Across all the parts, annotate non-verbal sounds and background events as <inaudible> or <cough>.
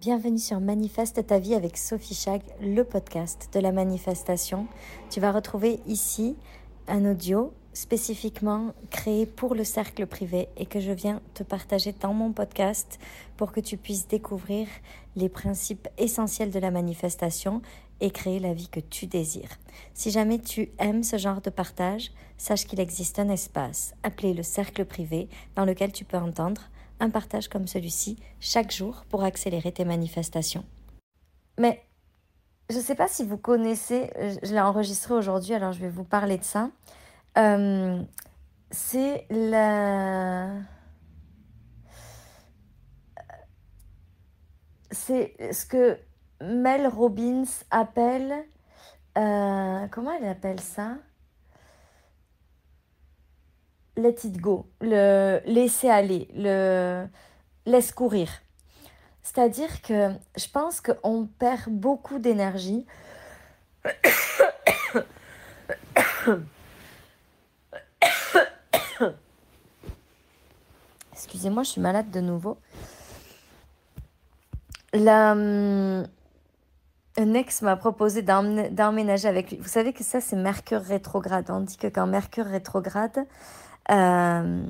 Bienvenue sur Manifeste ta vie avec Sophie Chag, le podcast de la manifestation. Tu vas retrouver ici un audio spécifiquement créé pour le cercle privé et que je viens te partager dans mon podcast pour que tu puisses découvrir les principes essentiels de la manifestation et créer la vie que tu désires. Si jamais tu aimes ce genre de partage, sache qu'il existe un espace appelé le cercle privé dans lequel tu peux entendre un partage comme celui-ci chaque jour pour accélérer tes manifestations. Mais je ne sais pas si vous connaissez, je l'ai enregistré aujourd'hui, alors je vais vous parler de ça. Euh, c'est ce que Mel Robbins appelle... Euh, comment elle appelle ça? Let it go, le laisser aller, le laisse courir. C'est-à-dire que je pense qu'on perd beaucoup d'énergie. Excusez-moi, je suis malade de nouveau. La, hum, un ex m'a proposé d'emménager avec lui. Vous savez que ça, c'est Mercure rétrograde. On dit que quand Mercure rétrograde, euh,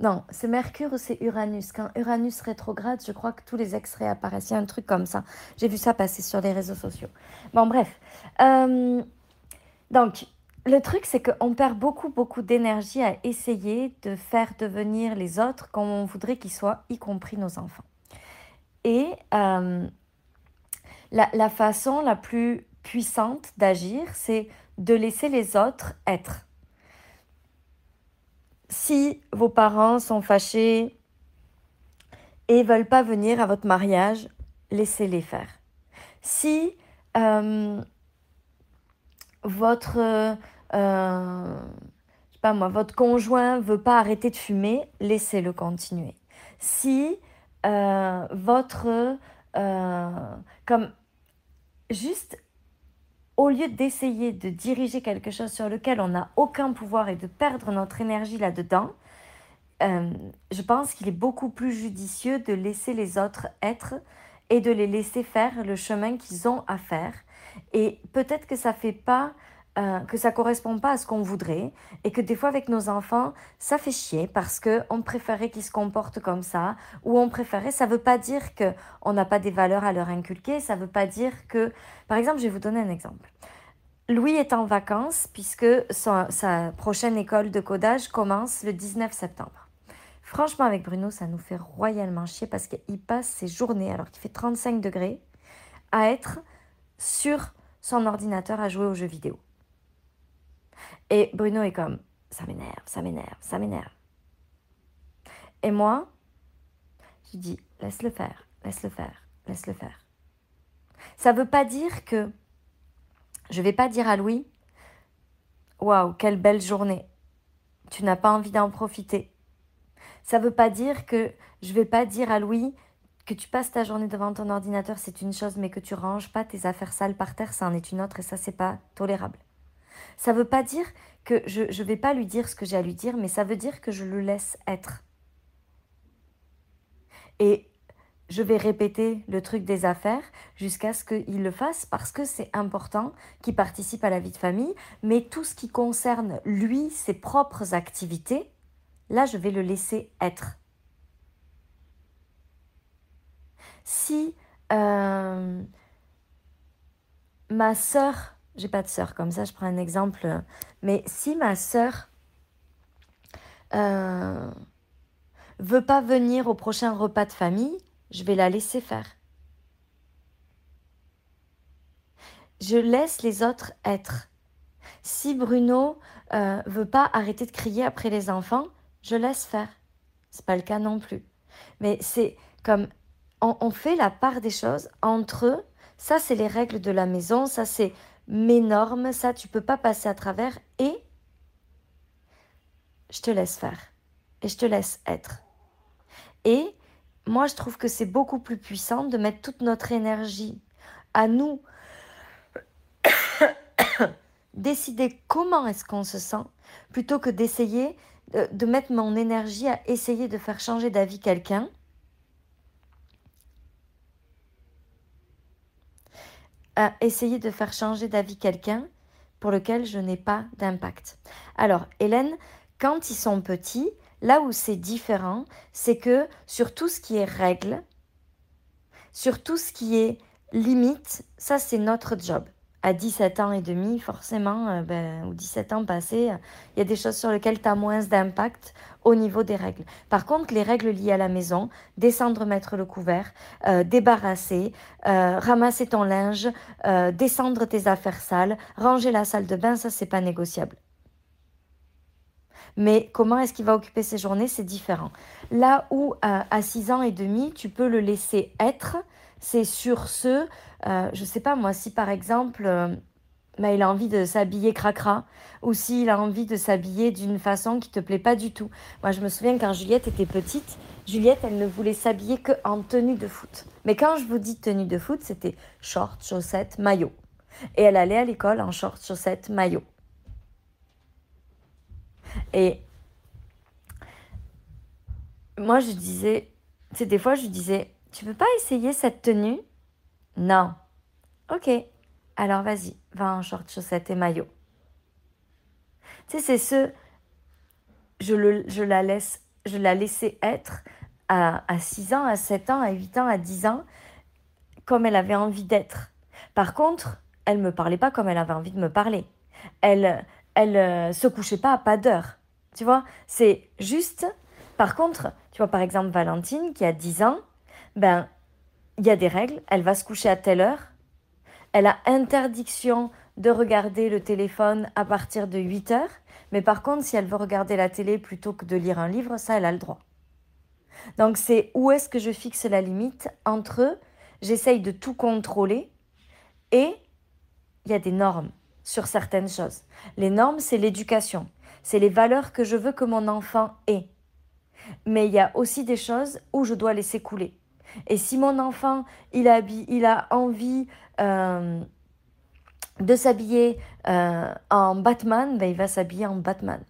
non, c'est Mercure ou c'est Uranus. Quand Uranus rétrograde, je crois que tous les ex réapparaissent. Il y a un truc comme ça. J'ai vu ça passer sur les réseaux sociaux. Bon, bref. Euh, donc, le truc, c'est qu'on perd beaucoup, beaucoup d'énergie à essayer de faire devenir les autres comme on voudrait qu'ils soient, y compris nos enfants. Et euh, la façon la plus puissante d'agir, c'est de laisser les autres être. Si vos parents sont fâchés et veulent pas venir à votre mariage, laissez-les faire. Si euh, votre euh, pas moi, votre conjoint veut pas arrêter de fumer, laissez-le continuer. Si euh, votre comme juste au lieu d'essayer de diriger quelque chose sur lequel on n'a aucun pouvoir et de perdre notre énergie là-dedans, euh, je pense qu'il est beaucoup plus judicieux de laisser les autres être et de les laisser faire le chemin qu'ils ont à faire. Et peut-être que ça fait pas euh, que ça correspond pas à ce qu'on voudrait et que des fois avec nos enfants ça fait chier parce que on préférait qu'ils se comportent comme ça ou on préférait ça veut pas dire que on n'a pas des valeurs à leur inculquer ça veut pas dire que par exemple je vais vous donner un exemple. Louis est en vacances puisque sa, sa prochaine école de codage commence le 19 septembre. Franchement avec Bruno ça nous fait royalement chier parce qu'il passe ses journées alors qu'il fait 35 degrés à être sur son ordinateur à jouer aux jeux vidéo et Bruno est comme, ça m'énerve, ça m'énerve, ça m'énerve. Et moi, je dis, laisse-le faire, laisse-le faire, laisse-le faire. Ça ne veut pas dire que je ne vais pas dire à Louis, waouh, quelle belle journée. Tu n'as pas envie d'en profiter. Ça ne veut pas dire que je ne vais pas dire à Louis que tu passes ta journée devant ton ordinateur, c'est une chose, mais que tu ranges pas tes affaires sales par terre, ça en est une autre et ça, c'est pas tolérable. Ça ne veut pas dire que je ne vais pas lui dire ce que j'ai à lui dire, mais ça veut dire que je le laisse être. Et je vais répéter le truc des affaires jusqu'à ce qu'il le fasse parce que c'est important qu'il participe à la vie de famille, mais tout ce qui concerne lui, ses propres activités, là, je vais le laisser être. Si euh, ma sœur j'ai pas de sœur, comme ça je prends un exemple. Mais si ma sœur euh, veut pas venir au prochain repas de famille, je vais la laisser faire. Je laisse les autres être. Si Bruno euh, veut pas arrêter de crier après les enfants, je laisse faire. C'est pas le cas non plus. Mais c'est comme on, on fait la part des choses entre eux. Ça, c'est les règles de la maison. Ça, c'est mes normes, ça tu peux pas passer à travers et je te laisse faire et je te laisse être. Et moi je trouve que c'est beaucoup plus puissant de mettre toute notre énergie à nous <coughs> décider comment est-ce qu'on se sent plutôt que d'essayer de, de, mettre mon énergie à essayer de faire changer d'avis quelqu'un euh, essayer de faire changer d'avis quelqu'un pour lequel je n'ai pas d'impact. Alors, Hélène, quand ils sont petits, là où c'est différent, c'est que sur tout ce qui est règles, sur tout ce qui est limite, ça c'est notre job à 17 ans et demi, forcément, euh, ben, ou 17 ans passés, il y a des choses sur lesquelles tu as moins d'impact au niveau des règles. Par contre, les règles liées à la maison, descendre mettre le couvert, euh, débarrasser, euh, ramasser ton linge, descendre tes affaires sales, ranger la salle de bain, ça c'est pas négociable. Mais comment est-ce qu'il va occuper ses journées, c'est différent. Là où à 6 ans et demi, tu peux le laisser être, c'est sur ce, euh, je sais pas moi, si par exemple, euh, bah, il a envie de s'habiller cracra, ou s'il a envie de s'habiller d'une façon qui te plaît pas du tout. Moi, je me souviens quand Juliette était petite, Juliette, elle ne voulait s'habiller que en tenue de foot. Mais quand je vous dis tenue de foot, c'était short, chaussettes, maillot. Et elle allait à l'école en short, chaussettes, maillot. Et moi, je disais, c'est des fois, je disais, tu veux pas essayer cette tenue? Non. Ok. Alors vas-y, va en short, chaussettes et maillot. Tu sais, c'est ce. Je, le, je la laisse, je la laissais être à, à 6 ans, à 7 ans, à 8 ans, à 10 ans, comme elle avait envie d'être. Par contre, elle me parlait pas comme elle avait envie de me parler. Elle, elle euh, se couchait pas à pas d'heure. Tu vois, c'est juste. Par contre, tu vois, par exemple, Valentine, qui a 10 ans, ben, il y a des règles, elle va se coucher à telle heure, elle a interdiction de regarder le téléphone à partir de 8 heures, mais par contre, si elle veut regarder la télé plutôt que de lire un livre, ça, elle a le droit. Donc, c'est où est-ce que je fixe la limite entre j'essaye de tout contrôler et il y a des normes sur certaines choses. Les normes, c'est l'éducation, c'est les valeurs que je veux que mon enfant ait. Mais il y a aussi des choses où je dois laisser couler. Et si mon enfant, il a, envie euh, de s'habiller euh, en Batman, ben il va s'habiller en Batman.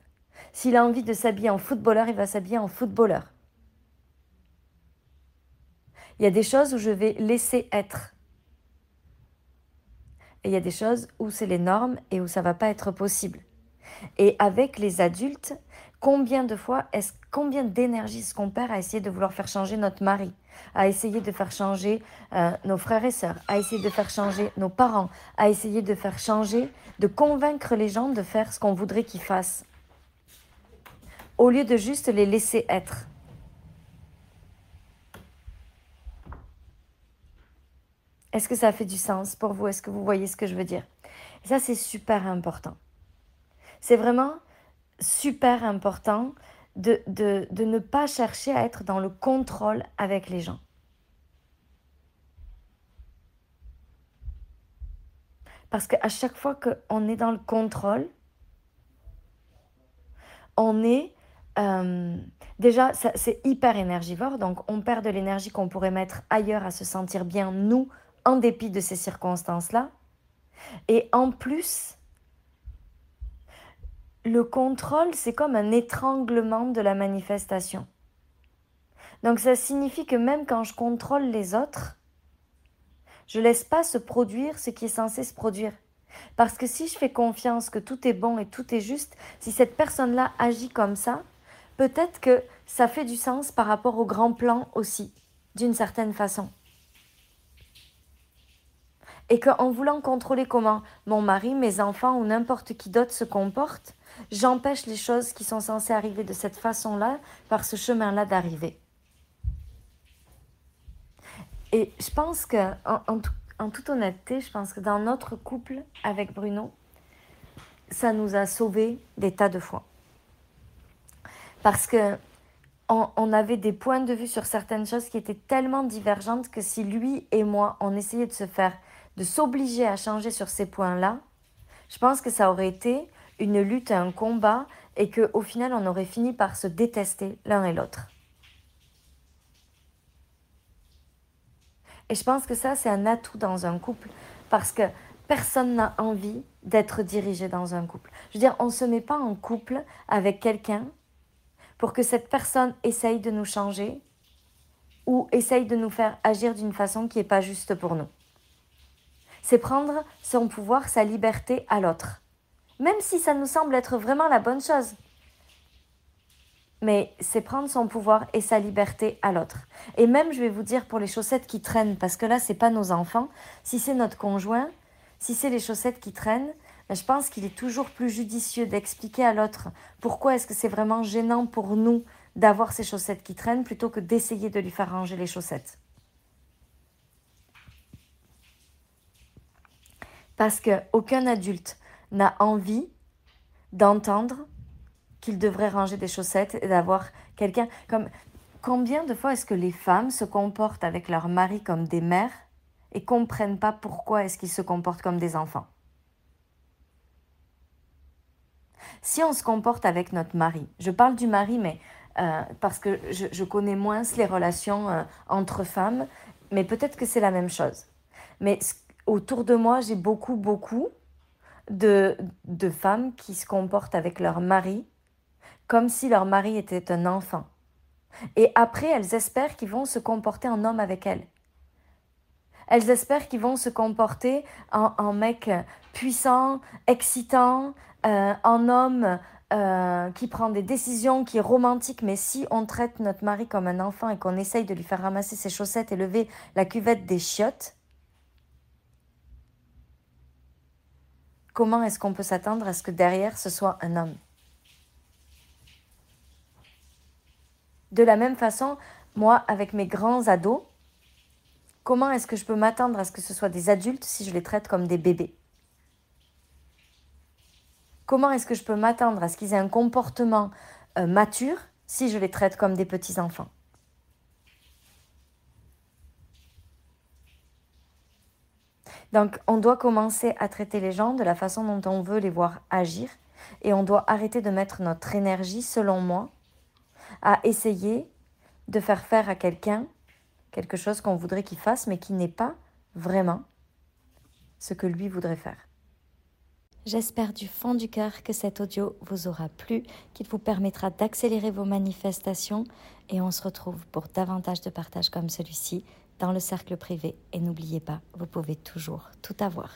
S'il a envie de s'habiller en footballeur, il va s'habiller en footballeur. Il y a des choses où je vais laisser être. Et il y a des choses où c'est les normes et où ça va pas être possible. Et avec les adultes, combien de fois, est-ce, combien d'énergie est-ce qu'on perd à essayer de vouloir faire changer notre mari, à essayer de faire changer euh, nos frères et sœurs, à essayer de faire changer nos parents, à essayer de faire changer, de convaincre les gens de faire ce qu'on voudrait qu'ils fassent, au lieu de juste les laisser être. Est-ce que ça fait du sens pour vous? Est-ce que vous voyez ce que je veux dire? Ça, c'est super important. C'est vraiment super important de, de, de, ne pas chercher à être dans le contrôle avec les gens. Parce qu'à chaque fois qu'on est dans le contrôle, on est... Euh, déjà, c'est hyper énergivore, donc on perd de l'énergie qu'on pourrait mettre ailleurs à se sentir bien, nous, en dépit de ces circonstances-là. Et en plus, le contrôle, c'est comme un étranglement de la manifestation. Donc ça signifie que même quand je contrôle les autres, je laisse pas se produire ce qui est censé se produire. Parce que si je fais confiance que tout est bon et tout est juste, si cette personne-là agit comme ça, peut-être que ça fait du sens par rapport au grand plan aussi, d'une certaine façon. Et qu'en voulant contrôler comment mon mari, mes enfants ou n'importe qui d'autre se comporte, J'empêche les choses qui sont censées arriver de cette façon-là, par ce chemin-là d'arriver. Et je pense que, en, toute honnêteté, je pense que dans notre couple avec Bruno, ça nous a sauvés des tas de fois. Parce que on, avait des points de vue sur certaines choses qui étaient tellement divergentes que si lui et moi, on essayait de se faire, de s'obliger à changer sur ces points-là, je pense que ça aurait été une lutte, un combat, et qu'au final, on aurait fini par se détester l'un et l'autre. Et je pense que ça, c'est un atout dans un couple, parce que personne n'a envie d'être dirigé dans un couple. Je veux dire, on ne se met pas en couple avec quelqu'un pour que cette personne essaye de nous changer ou essaye de nous faire agir d'une façon qui n'est pas juste pour nous. c'est prendre son pouvoir, sa liberté à l'autre. Même si ça nous semble être vraiment la bonne chose. Mais c'est prendre son pouvoir et sa liberté à l'autre. Et même, je vais vous dire, pour les chaussettes qui traînent, parce que là, c'est pas nos enfants, si c'est notre conjoint, si c'est les chaussettes qui traînent, ben, je pense qu'il est toujours plus judicieux d'expliquer à l'autre pourquoi est-ce que c'est vraiment gênant pour nous d'avoir ces chaussettes qui traînent plutôt que d'essayer de lui faire ranger les chaussettes. Parce qu'aucun adulte n'a envie d'entendre qu'il devrait ranger des chaussettes et d'avoir quelqu'un comme combien de fois est-ce que les femmes se comportent avec leur mari comme des mères et comprennent pas pourquoi est-ce qu'ils se comportent comme des enfants? Si on se comporte avec notre mari, je parle du mari mais euh, parce que je, connais moins les relations euh, entre femmes, mais peut-être que c'est la même chose. Mais autour de moi, j'ai beaucoup, beaucoup de, de femmes qui se comportent avec leur mari comme si leur mari était un enfant. Et après, elles espèrent qu'ils vont se comporter en homme avec elles. Elles espèrent qu'ils vont se comporter en, mec puissant, excitant, euh, en homme euh, qui prend des décisions, qui est romantique, mais si on traite notre mari comme un enfant et qu'on essaye de lui faire ramasser ses chaussettes et lever la cuvette des chiottes, comment est-ce qu'on peut s'attendre à ce que derrière ce soit un homme? De la même façon, moi, avec mes grands ados, comment est-ce que je peux m'attendre à ce que ce soit des adultes si je les traite comme des bébés? Comment est-ce que je peux m'attendre à ce qu'ils aient un comportement euh, mature si je les traite comme des petits-enfants? Donc, on doit commencer à traiter les gens de la façon dont on veut les voir agir et on doit arrêter de mettre notre énergie, selon moi, à essayer de faire faire à quelqu'un quelque chose qu'on voudrait qu'il fasse, mais qui n'est pas vraiment ce que lui voudrait faire. J'espère du fond du cœur que cet audio vous aura plu, qu'il vous permettra d'accélérer vos manifestations et on se retrouve pour davantage de partages comme celui-ci dans le cercle privé. Et n'oubliez pas, vous pouvez toujours tout avoir.